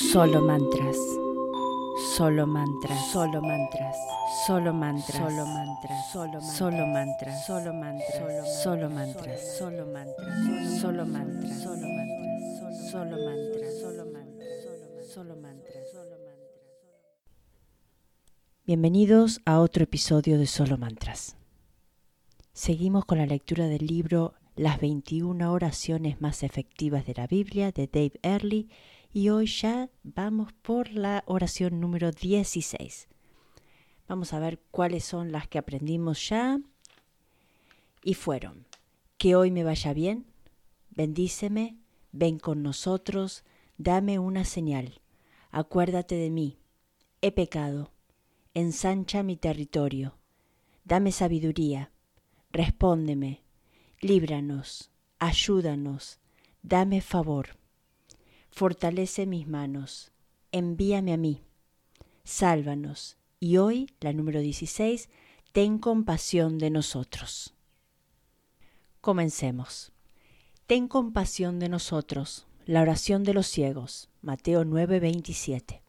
Solo mantras. Solo mantras. Solo mantras. Solo mantras. Solo mantras. Solo solo mantras. Solo mantras. Solo mantras. Solo mantras. Solo mantras. Solo mantras. Solo mantras. Solo mantras. Solo mantras. Bienvenidos a otro episodio de Solo Mantras. Seguimos con la lectura del libro Las 21 oraciones más efectivas de la Biblia de Dave Earley y hoy ya vamos por la oración número 16. Vamos a ver cuáles son las que aprendimos ya y fueron. Que hoy me vaya bien, bendíceme, ven con nosotros, dame una señal, acuérdate de mí, he pecado, ensancha mi territorio, dame sabiduría, respóndeme, líbranos, ayúdanos, dame favor fortalece mis manos, envíame a mí, sálvanos. Y hoy, la número 16, ten compasión de nosotros. Comencemos. Ten compasión de nosotros. La oración de los ciegos. Mateo 9:27.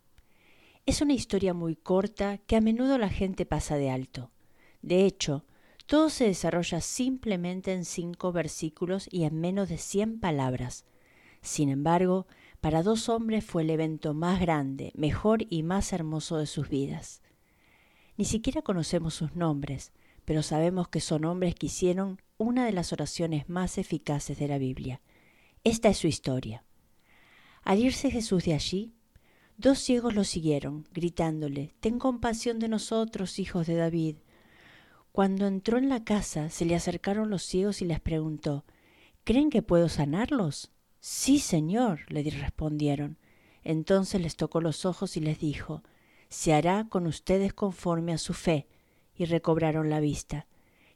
Es una historia muy corta que a menudo la gente pasa de alto. De hecho, todo se desarrolla simplemente en cinco versículos y en menos de cien palabras. Sin embargo, para dos hombres fue el evento más grande, mejor y más hermoso de sus vidas. Ni siquiera conocemos sus nombres, pero sabemos que son hombres que hicieron una de las oraciones más eficaces de la Biblia. Esta es su historia. Al irse Jesús de allí, dos ciegos lo siguieron, gritándole, Ten compasión de nosotros, hijos de David. Cuando entró en la casa, se le acercaron los ciegos y les preguntó, ¿Creen que puedo sanarlos? Sí, señor, le respondieron. Entonces les tocó los ojos y les dijo, Se hará con ustedes conforme a su fe, y recobraron la vista.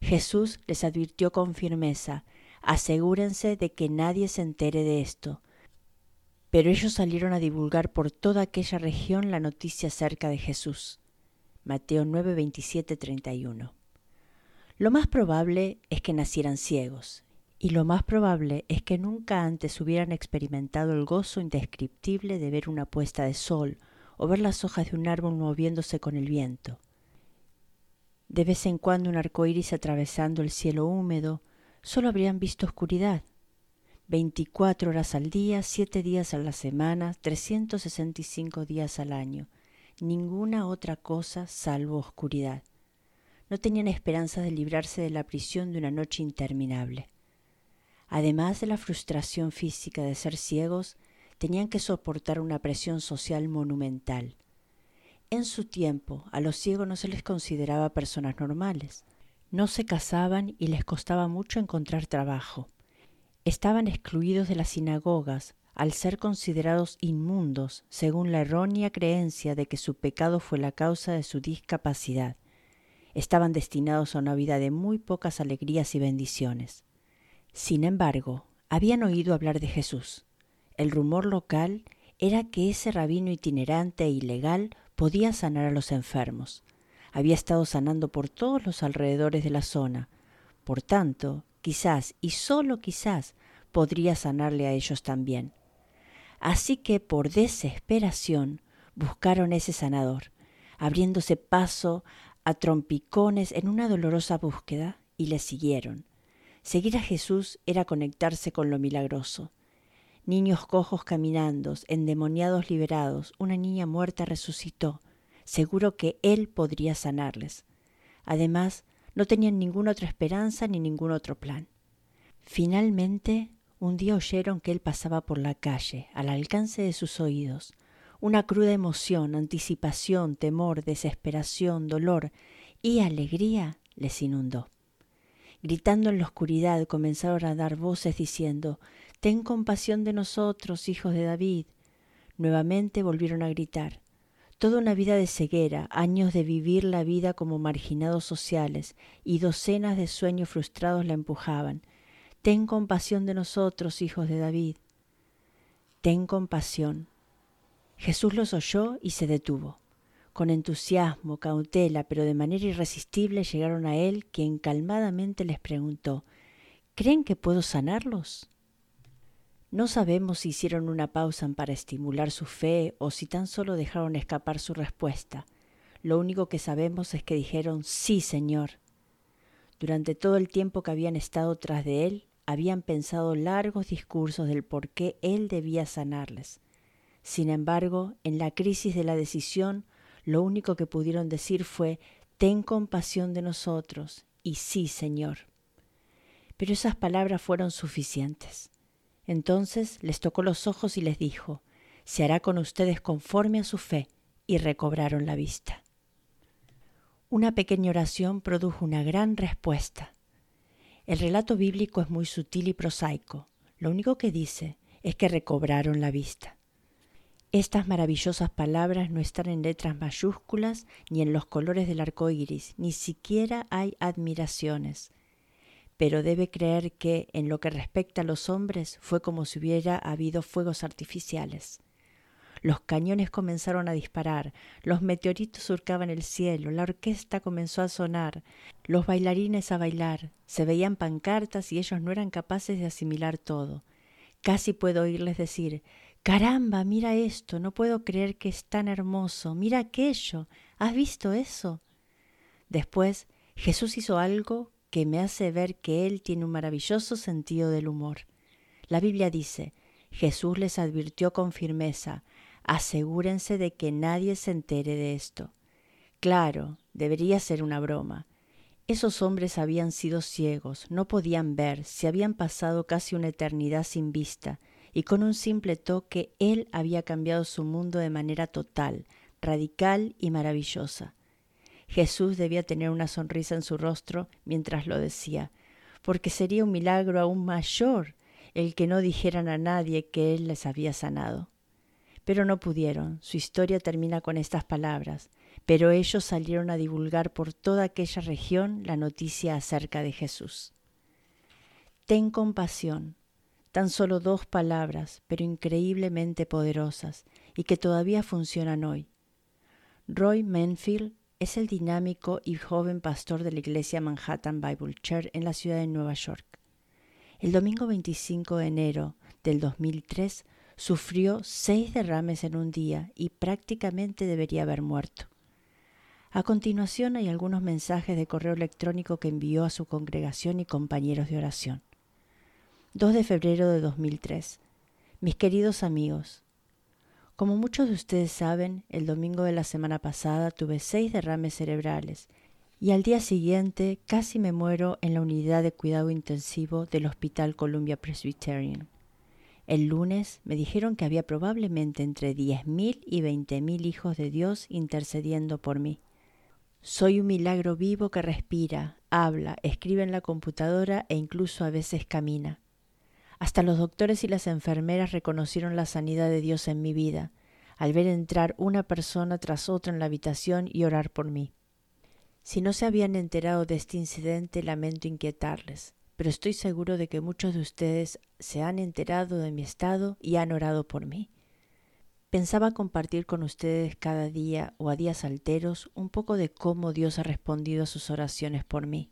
Jesús les advirtió con firmeza, Asegúrense de que nadie se entere de esto. Pero ellos salieron a divulgar por toda aquella región la noticia acerca de Jesús. Mateo 9, 27, 31. Lo más probable es que nacieran ciegos, y lo más probable es que nunca antes hubieran experimentado el gozo indescriptible de ver una puesta de sol o ver las hojas de un árbol moviéndose con el viento. De vez en cuando un arco iris atravesando el cielo húmedo, solo habrían visto oscuridad. Veinticuatro horas al día, siete días a la semana, trescientos sesenta y cinco días al año. Ninguna otra cosa salvo oscuridad. No tenían esperanza de librarse de la prisión de una noche interminable. Además de la frustración física de ser ciegos, tenían que soportar una presión social monumental. En su tiempo, a los ciegos no se les consideraba personas normales. No se casaban y les costaba mucho encontrar trabajo. Estaban excluidos de las sinagogas al ser considerados inmundos según la errónea creencia de que su pecado fue la causa de su discapacidad. Estaban destinados a una vida de muy pocas alegrías y bendiciones. Sin embargo, habían oído hablar de Jesús. El rumor local era que ese rabino itinerante e ilegal podía sanar a los enfermos. Había estado sanando por todos los alrededores de la zona. Por tanto, quizás y sólo quizás podría sanarle a ellos también. Así que por desesperación buscaron ese sanador, abriéndose paso a trompicones en una dolorosa búsqueda, y le siguieron. Seguir a Jesús era conectarse con lo milagroso. Niños cojos caminando, endemoniados liberados, una niña muerta resucitó. Seguro que Él podría sanarles. Además, no tenían ninguna otra esperanza ni ningún otro plan. Finalmente, un día oyeron que Él pasaba por la calle, al alcance de sus oídos. Una cruda emoción, anticipación, temor, desesperación, dolor y alegría les inundó. Gritando en la oscuridad comenzaron a dar voces diciendo, Ten compasión de nosotros, hijos de David. Nuevamente volvieron a gritar. Toda una vida de ceguera, años de vivir la vida como marginados sociales y docenas de sueños frustrados la empujaban. Ten compasión de nosotros, hijos de David. Ten compasión. Jesús los oyó y se detuvo. Con entusiasmo, cautela, pero de manera irresistible llegaron a él, quien calmadamente les preguntó ¿Creen que puedo sanarlos? No sabemos si hicieron una pausa para estimular su fe o si tan solo dejaron escapar su respuesta. Lo único que sabemos es que dijeron sí, Señor. Durante todo el tiempo que habían estado tras de él, habían pensado largos discursos del por qué él debía sanarles. Sin embargo, en la crisis de la decisión, lo único que pudieron decir fue Ten compasión de nosotros, y sí, Señor. Pero esas palabras fueron suficientes. Entonces les tocó los ojos y les dijo, se hará con ustedes conforme a su fe, y recobraron la vista. Una pequeña oración produjo una gran respuesta. El relato bíblico es muy sutil y prosaico. Lo único que dice es que recobraron la vista. Estas maravillosas palabras no están en letras mayúsculas ni en los colores del arco iris, ni siquiera hay admiraciones pero debe creer que, en lo que respecta a los hombres, fue como si hubiera habido fuegos artificiales. Los cañones comenzaron a disparar, los meteoritos surcaban el cielo, la orquesta comenzó a sonar, los bailarines a bailar, se veían pancartas y ellos no eran capaces de asimilar todo. Casi puedo oírles decir Caramba, mira esto, no puedo creer que es tan hermoso, mira aquello, ¿has visto eso? Después Jesús hizo algo que me hace ver que Él tiene un maravilloso sentido del humor. La Biblia dice, Jesús les advirtió con firmeza, asegúrense de que nadie se entere de esto. Claro, debería ser una broma. Esos hombres habían sido ciegos, no podían ver, se habían pasado casi una eternidad sin vista, y con un simple toque Él había cambiado su mundo de manera total, radical y maravillosa. Jesús debía tener una sonrisa en su rostro mientras lo decía, porque sería un milagro aún mayor el que no dijeran a nadie que Él les había sanado. Pero no pudieron. Su historia termina con estas palabras. Pero ellos salieron a divulgar por toda aquella región la noticia acerca de Jesús. Ten compasión. Tan solo dos palabras, pero increíblemente poderosas, y que todavía funcionan hoy. Roy Menfield es el dinámico y joven pastor de la iglesia Manhattan Bible Church en la ciudad de Nueva York. El domingo 25 de enero del 2003 sufrió seis derrames en un día y prácticamente debería haber muerto. A continuación hay algunos mensajes de correo electrónico que envió a su congregación y compañeros de oración. 2 de febrero de 2003. Mis queridos amigos, como muchos de ustedes saben, el domingo de la semana pasada tuve seis derrames cerebrales y al día siguiente casi me muero en la unidad de cuidado intensivo del Hospital Columbia Presbyterian. El lunes me dijeron que había probablemente entre 10.000 y 20.000 hijos de Dios intercediendo por mí. Soy un milagro vivo que respira, habla, escribe en la computadora e incluso a veces camina. Hasta los doctores y las enfermeras reconocieron la sanidad de Dios en mi vida, al ver entrar una persona tras otra en la habitación y orar por mí. Si no se habían enterado de este incidente, lamento inquietarles, pero estoy seguro de que muchos de ustedes se han enterado de mi estado y han orado por mí. Pensaba compartir con ustedes cada día o a días alteros un poco de cómo Dios ha respondido a sus oraciones por mí.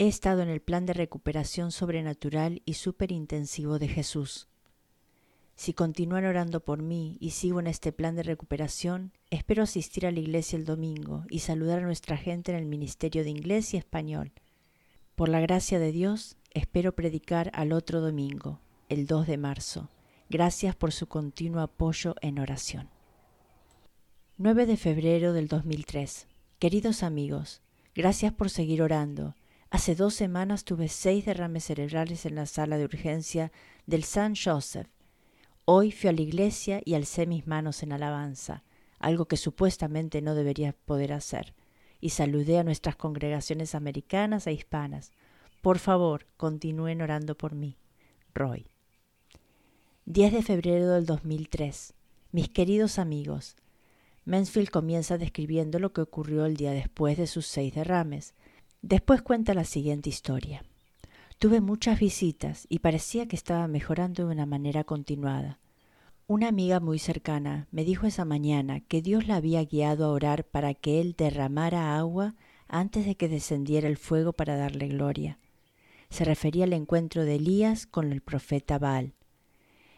He estado en el plan de recuperación sobrenatural y superintensivo de Jesús. Si continúan orando por mí y sigo en este plan de recuperación, espero asistir a la iglesia el domingo y saludar a nuestra gente en el Ministerio de Inglés y Español. Por la gracia de Dios, espero predicar al otro domingo, el 2 de marzo. Gracias por su continuo apoyo en oración. 9 de febrero del 2003. Queridos amigos, gracias por seguir orando Hace dos semanas tuve seis derrames cerebrales en la sala de urgencia del San Joseph. Hoy fui a la iglesia y alcé mis manos en alabanza, algo que supuestamente no debería poder hacer, y saludé a nuestras congregaciones americanas e hispanas. Por favor, continúen orando por mí. Roy. 10 de febrero del 2003. Mis queridos amigos, Mansfield comienza describiendo lo que ocurrió el día después de sus seis derrames. Después cuenta la siguiente historia. Tuve muchas visitas y parecía que estaba mejorando de una manera continuada. Una amiga muy cercana me dijo esa mañana que Dios la había guiado a orar para que Él derramara agua antes de que descendiera el fuego para darle gloria. Se refería al encuentro de Elías con el profeta Baal.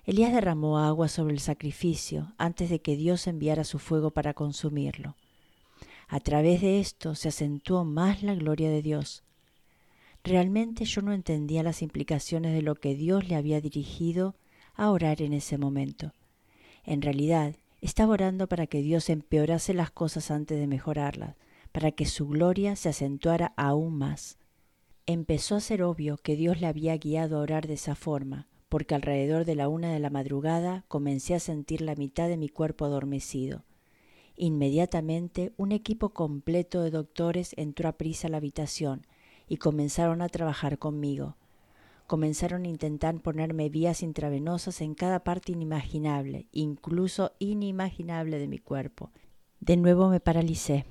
Elías derramó agua sobre el sacrificio antes de que Dios enviara su fuego para consumirlo. A través de esto se acentuó más la gloria de Dios. Realmente yo no entendía las implicaciones de lo que Dios le había dirigido a orar en ese momento. En realidad, estaba orando para que Dios empeorase las cosas antes de mejorarlas, para que su gloria se acentuara aún más. Empezó a ser obvio que Dios le había guiado a orar de esa forma, porque alrededor de la una de la madrugada comencé a sentir la mitad de mi cuerpo adormecido. Inmediatamente un equipo completo de doctores entró a prisa a la habitación y comenzaron a trabajar conmigo. Comenzaron a intentar ponerme vías intravenosas en cada parte inimaginable, incluso inimaginable de mi cuerpo. De nuevo me paralicé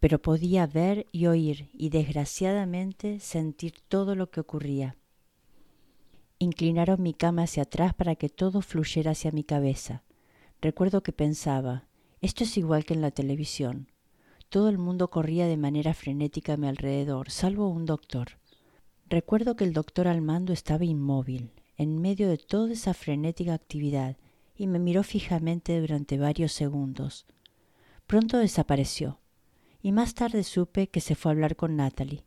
pero podía ver y oír y desgraciadamente sentir todo lo que ocurría. Inclinaron mi cama hacia atrás para que todo fluyera hacia mi cabeza. Recuerdo que pensaba, esto es igual que en la televisión. Todo el mundo corría de manera frenética a mi alrededor, salvo un doctor. Recuerdo que el doctor al mando estaba inmóvil, en medio de toda esa frenética actividad, y me miró fijamente durante varios segundos. Pronto desapareció y más tarde supe que se fue a hablar con Natalie.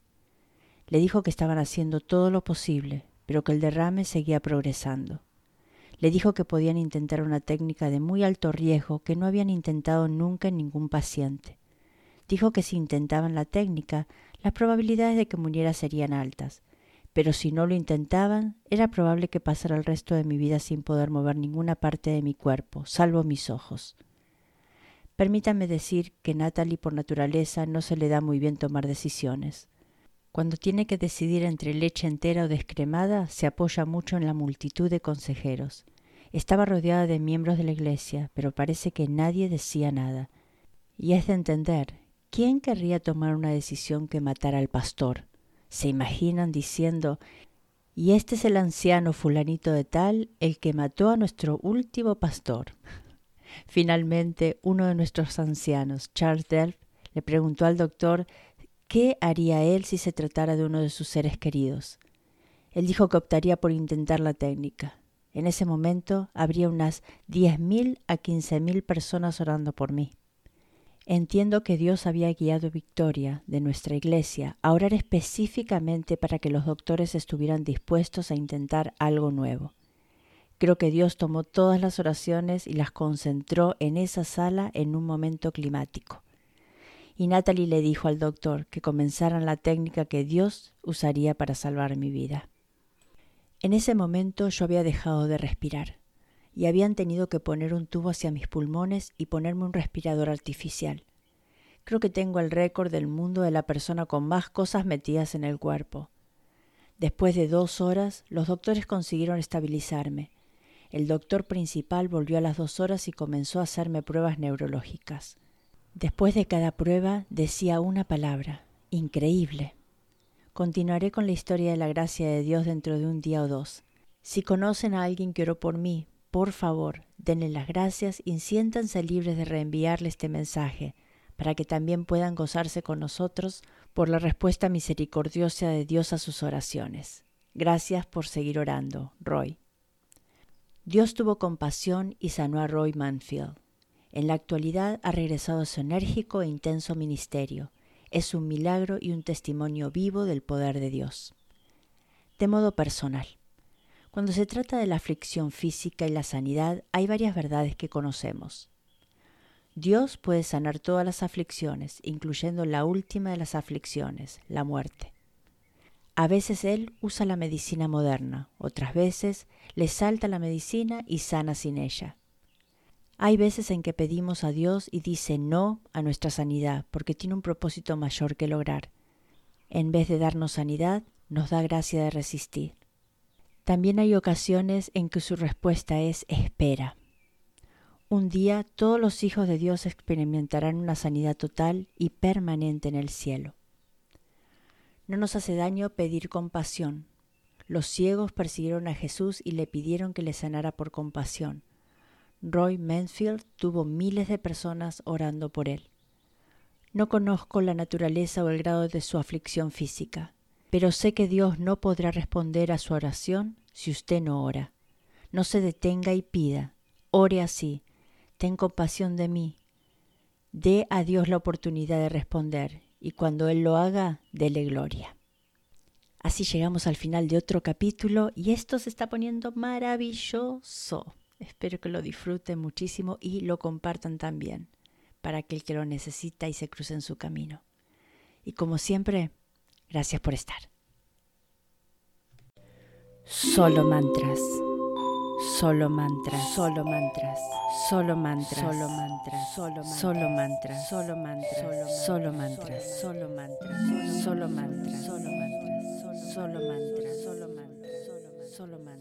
Le dijo que estaban haciendo todo lo posible, pero que el derrame seguía progresando. Le dijo que podían intentar una técnica de muy alto riesgo que no habían intentado nunca en ningún paciente. Dijo que si intentaban la técnica, las probabilidades de que muriera serían altas, pero si no lo intentaban, era probable que pasara el resto de mi vida sin poder mover ninguna parte de mi cuerpo, salvo mis ojos. Permítame decir que Natalie por naturaleza no se le da muy bien tomar decisiones. Cuando tiene que decidir entre leche entera o descremada, se apoya mucho en la multitud de consejeros. Estaba rodeada de miembros de la iglesia, pero parece que nadie decía nada. Y es de entender, ¿quién querría tomar una decisión que matara al pastor? Se imaginan diciendo, y este es el anciano fulanito de tal, el que mató a nuestro último pastor. Finalmente, uno de nuestros ancianos, Charles Delph, le preguntó al doctor qué haría él si se tratara de uno de sus seres queridos. Él dijo que optaría por intentar la técnica. En ese momento habría unas diez mil a quince mil personas orando por mí. Entiendo que Dios había guiado Victoria de nuestra iglesia a orar específicamente para que los doctores estuvieran dispuestos a intentar algo nuevo. Creo que Dios tomó todas las oraciones y las concentró en esa sala en un momento climático. Y Natalie le dijo al doctor que comenzaran la técnica que Dios usaría para salvar mi vida. En ese momento yo había dejado de respirar y habían tenido que poner un tubo hacia mis pulmones y ponerme un respirador artificial. Creo que tengo el récord del mundo de la persona con más cosas metidas en el cuerpo. Después de dos horas, los doctores consiguieron estabilizarme el doctor principal volvió a las dos horas y comenzó a hacerme pruebas neurológicas. Después de cada prueba decía una palabra, increíble. Continuaré con la historia de la gracia de Dios dentro de un día o dos. Si conocen a alguien que oró por mí, por favor, denle las gracias y siéntanse libres de reenviarle este mensaje, para que también puedan gozarse con nosotros por la respuesta misericordiosa de Dios a sus oraciones. Gracias por seguir orando, Roy. Dios tuvo compasión y sanó a Roy Manfield. En la actualidad ha regresado a su enérgico e intenso ministerio. Es un milagro y un testimonio vivo del poder de Dios. De modo personal. Cuando se trata de la aflicción física y la sanidad, hay varias verdades que conocemos. Dios puede sanar todas las aflicciones, incluyendo la última de las aflicciones, la muerte. A veces él usa la medicina moderna, otras veces le salta la medicina y sana sin ella. Hay veces en que pedimos a Dios y dice no a nuestra sanidad porque tiene un propósito mayor que lograr. En vez de darnos sanidad, nos da gracia de resistir. También hay ocasiones en que su respuesta es espera. Un día todos los hijos de Dios experimentarán una sanidad total y permanente en el cielo. No nos hace daño pedir compasión. Los ciegos persiguieron a Jesús y le pidieron que le sanara por compasión. Roy Mansfield tuvo miles de personas orando por él. No conozco la naturaleza o el grado de su aflicción física, pero sé que Dios no podrá responder a su oración si usted no ora. No se detenga y pida. Ore así. Ten compasión de mí. Dé a Dios la oportunidad de responder y cuando Él lo haga, dele gloria. Así llegamos al final de otro capítulo y esto se está poniendo maravilloso. Espero que lo disfruten muchísimo y lo compartan también para aquel que lo necesita y se cruce en su camino. Y como siempre, gracias por estar. Solo mantras. Solo mantras, solo mantras, solo mantras, solo mantras, solo mantras, solo mantras, solo mantras, solo mantras, solo mantras, solo mantras, solo mantras, solo mantras, solo mantras, solo mantras.